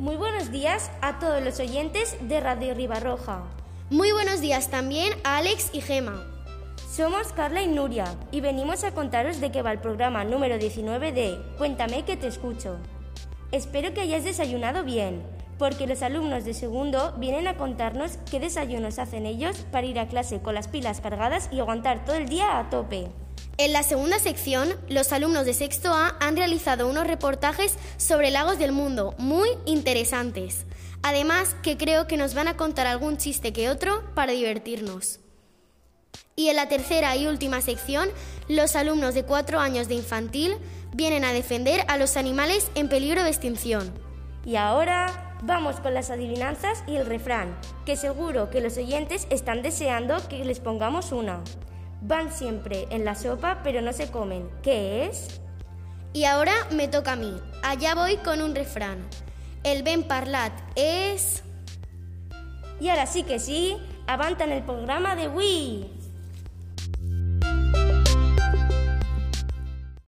Muy buenos días a todos los oyentes de Radio Ribarroja. Muy buenos días también a Alex y Gema. Somos Carla y Nuria y venimos a contaros de qué va el programa número 19 de Cuéntame que te escucho. Espero que hayáis desayunado bien, porque los alumnos de segundo vienen a contarnos qué desayunos hacen ellos para ir a clase con las pilas cargadas y aguantar todo el día a tope. En la segunda sección, los alumnos de sexto A han realizado unos reportajes sobre lagos del mundo muy interesantes. Además, que creo que nos van a contar algún chiste que otro para divertirnos. Y en la tercera y última sección, los alumnos de cuatro años de infantil vienen a defender a los animales en peligro de extinción. Y ahora vamos con las adivinanzas y el refrán, que seguro que los oyentes están deseando que les pongamos una. Van siempre en la sopa, pero no se comen. ¿Qué es? Y ahora me toca a mí. Allá voy con un refrán. El ben parlat es... Y ahora sí que sí, avantan el programa de Wii.